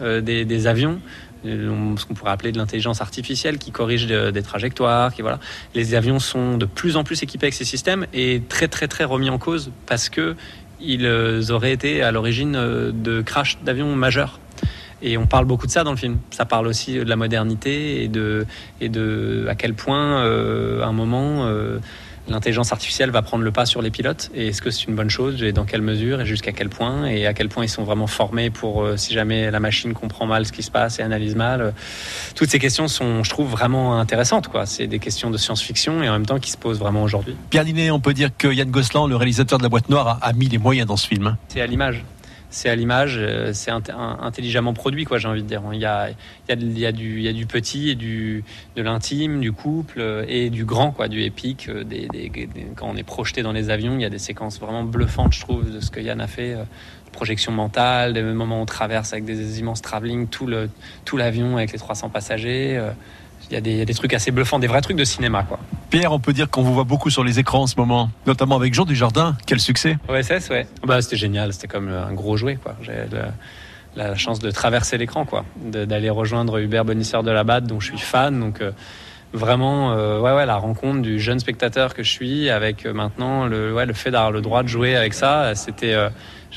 des, des, avions ce qu'on pourrait appeler de l'intelligence artificielle qui corrige des trajectoires. Qui, voilà. Les avions sont de plus en plus équipés avec ces systèmes et très très très remis en cause parce que ils auraient été à l'origine de crash d'avions majeurs. Et on parle beaucoup de ça dans le film. Ça parle aussi de la modernité et de, et de à quel point, euh, à un moment, euh, l'intelligence artificielle va prendre le pas sur les pilotes. Et est-ce que c'est une bonne chose Et dans quelle mesure Et jusqu'à quel point Et à quel point ils sont vraiment formés pour, euh, si jamais la machine comprend mal ce qui se passe et analyse mal. toutes ces questions sont, je trouve, vraiment intéressantes. Quoi. C'est des questions de science-fiction et en même temps qui se posent vraiment aujourd'hui. Pierre Linet, on peut dire que Yann Gosselin, le réalisateur de La Boîte Noire, a, a mis les moyens dans ce film. C'est à l'image c'est à l'image, euh, c'est intelligemment produit, quoi, j'ai envie de dire. Il y a, il y a, du, il y a du petit et du, de l'intime, du couple euh, et du grand, quoi, du épique. Euh, des, quand on est projeté dans les avions, il y a des séquences vraiment bluffantes, je trouve, de ce que Yann a fait. Projection mentale, des moments où on traverse avec des immenses travelling, tout l'avion tout avec les 300 passagers. Il y, a des, des, trucs assez bluffants, des vrais trucs de cinéma, quoi. Pierre, on peut dire qu'on vous voit beaucoup sur les écrans en ce moment, notamment avec Jean Dujardin. Quel succès OSS, ouais. Bah, c'était génial, c'était comme un gros jouet, quoi. J'ai la, chance de traverser l'écran, quoi, d'aller rejoindre Hubert Bonisseur de la Batte, dont je suis fan, donc. Euh, vraiment euh, ouais, ouais, la rencontre du jeune spectateur que je suis avec euh, maintenant le, ouais, le fait d'avoir le droit de jouer avec ça, c'était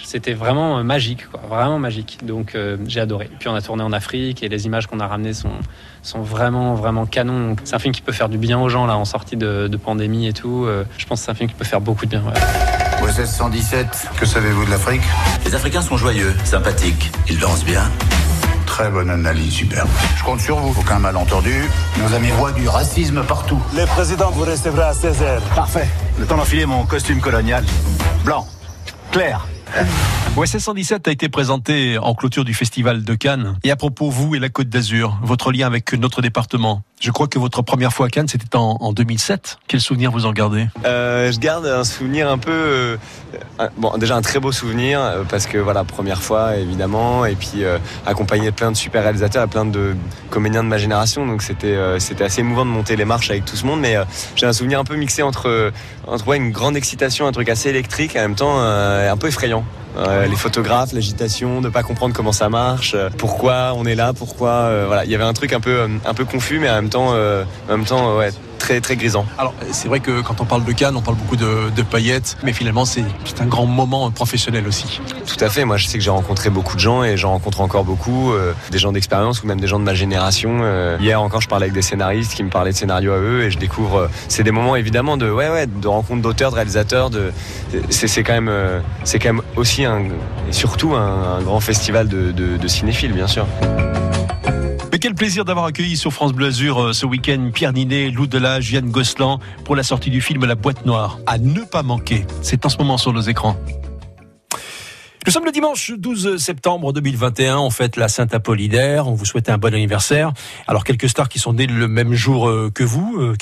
c'était vraiment magique, quoi, vraiment magique. Donc j'ai adoré. Puis on a tourné en Afrique et les images qu'on a ramenées sont, sont vraiment vraiment canons. C'est un film qui peut faire du bien aux gens là en sortie de, pandémie et tout. je pense que c'est un film qui peut faire beaucoup de bien. Ouais. OSS 117, que savez-vous de l'Afrique? Les Africains sont joyeux, sympathiques, ils dansent bien. Très bonne analyse, superbe. Je compte sur vous. Aucun malentendu. Nos amis voient du racisme partout. Le président vous recevra à 16h. Parfait. Le temps d'enfiler mon costume colonial. Blanc. Clair. OSS 117 a été présenté en clôture du festival de Cannes. Et à propos, vous et la Côte d'Azur, votre lien avec notre département, je crois que votre première fois à Cannes, c'était en, 2007. Quel souvenir vous en gardez? Euh, Je garde un souvenir un peu... Euh, bon, déjà un très beau souvenir, euh, parce que voilà, première fois, évidemment, et puis accompagné de plein de super réalisateurs et plein de comédiens de ma génération, donc c'était c'était assez émouvant de monter les marches avec tout ce monde, mais j'ai un souvenir un peu mixé entre, entre ouais, une grande excitation, un truc assez électrique, et en même temps un peu effrayant. Les photographes, l'agitation, de pas comprendre comment ça marche, pourquoi on est là, pourquoi voilà, il y avait un truc un peu un peu confus mais même temps, euh, en même temps ouais, très très grisant. Alors c'est vrai que quand on parle de Cannes, on parle beaucoup de, paillettes, mais finalement c'est un grand moment professionnel aussi. Tout à fait. Moi je sais que j'ai rencontré beaucoup de gens et j'en rencontre encore beaucoup, euh, des gens d'expérience ou même des gens de ma génération. Euh, hier encore je parlais avec des scénaristes qui me parlaient de scénarios à eux et je découvre. c'est des moments évidemment de ouais ouais de rencontres d'auteurs, de réalisateurs. De c'est quand même quand même aussi un et surtout un, grand festival de, de cinéphiles bien sûr. Mais quel plaisir d'avoir accueilli sur France Bleu Azur euh, ce week-end Pierre Ninet, Lou Delage, Yann Gosselin pour la sortie du film La Boîte Noire. À ne pas manquer. C'est en ce moment sur nos écrans. Nous sommes le dimanche 12 septembre 2021. On fête la Sainte Apollinaire. On vous souhaite un bon anniversaire. Alors quelques stars qui sont nées le même jour euh, que vous, euh,